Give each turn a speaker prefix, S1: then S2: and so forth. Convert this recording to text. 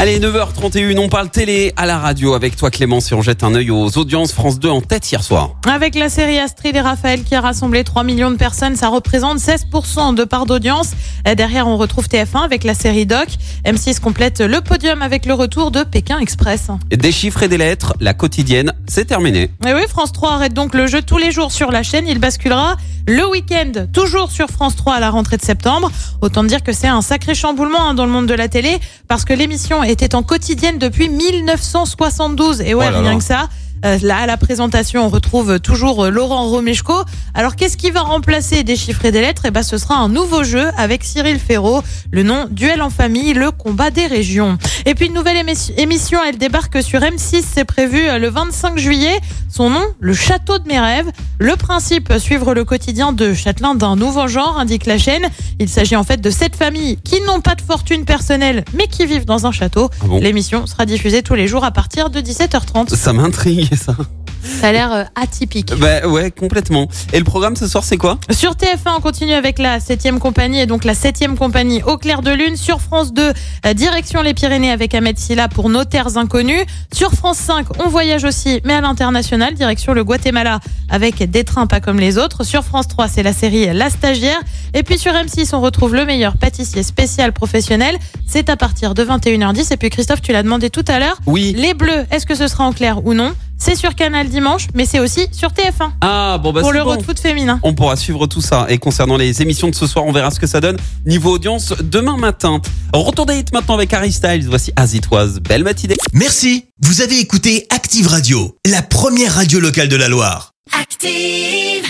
S1: Allez, 9h31, on parle télé à la radio avec toi Clément si on jette un œil aux audiences France 2 en tête hier soir.
S2: Avec la série Astrid et Raphaël qui a rassemblé 3 millions de personnes, ça représente 16% de part d'audience. Derrière, on retrouve TF1 avec la série Doc. M6 complète le podium avec le retour de Pékin Express.
S1: Des chiffres et des lettres, la quotidienne, c'est terminé.
S2: Et oui, France 3 arrête donc le jeu tous les jours sur la chaîne. Il basculera le week-end, toujours sur France 3 à la rentrée de septembre. Autant dire que c'est un sacré chamboulement hein, dans le monde de la télé, parce que l'émission était en quotidienne depuis 1972. Et ouais,
S1: Oh là
S2: rien
S1: là.
S2: que ça. Euh, là, à la présentation, on retrouve toujours euh, Laurent Romeshko. Alors, qu'est-ce qui va remplacer des chiffres et des lettres? Eh ben, ce sera un nouveau jeu avec Cyril Ferraud. Le nom Duel en famille, le combat des régions. Et puis, une nouvelle émi- émission, elle débarque sur M6. C'est prévu euh, le 25 juillet. Son nom, le château de mes rêves. Le principe, suivre le quotidien de châtelain d'un nouveau genre, indique la chaîne. Il s'agit en fait de sept familles qui n'ont pas de fortune personnelle, mais qui vivent dans un château.
S1: Ah bon?
S2: L'émission sera diffusée tous les jours à partir de 17h30.
S1: Ça m'intrigue ça.
S2: Ça a l'air euh, atypique.
S1: Bah ouais, complètement. Et le programme ce soir c'est quoi?
S2: Sur TF1, on continue avec la 7 compagnie et donc la 7 compagnie au clair de lune. Sur France 2, euh, direction les Pyrénées avec Ahmed Silla pour Notaires inconnus. Sur France 5, on voyage aussi, mais à l'international, direction le Guatemala avec des trains pas comme les autres. Sur France 3, c'est la série La Stagiaire. Et puis sur M6, on retrouve le meilleur pâtissier spécial professionnel. C'est à partir de 21h10. Et puis Christophe, tu l'as demandé tout à l'heure.
S1: Oui.
S2: Les Bleus, est-ce que ce sera en clair ou non? C'est sur Canal dimanche, mais c'est aussi sur TF1
S1: Ah bon bah
S2: pour
S1: c'est
S2: l'Euro
S1: bon.
S2: de foot féminin.
S1: On pourra suivre tout ça. Et concernant les émissions de ce soir, on verra ce que ça donne niveau audience demain matin. Retour des hits maintenant avec Harry Styles. Voici As It Was. Belle matinée.
S3: Merci, vous avez écouté Active Radio, la première radio locale de la Loire.
S4: Active.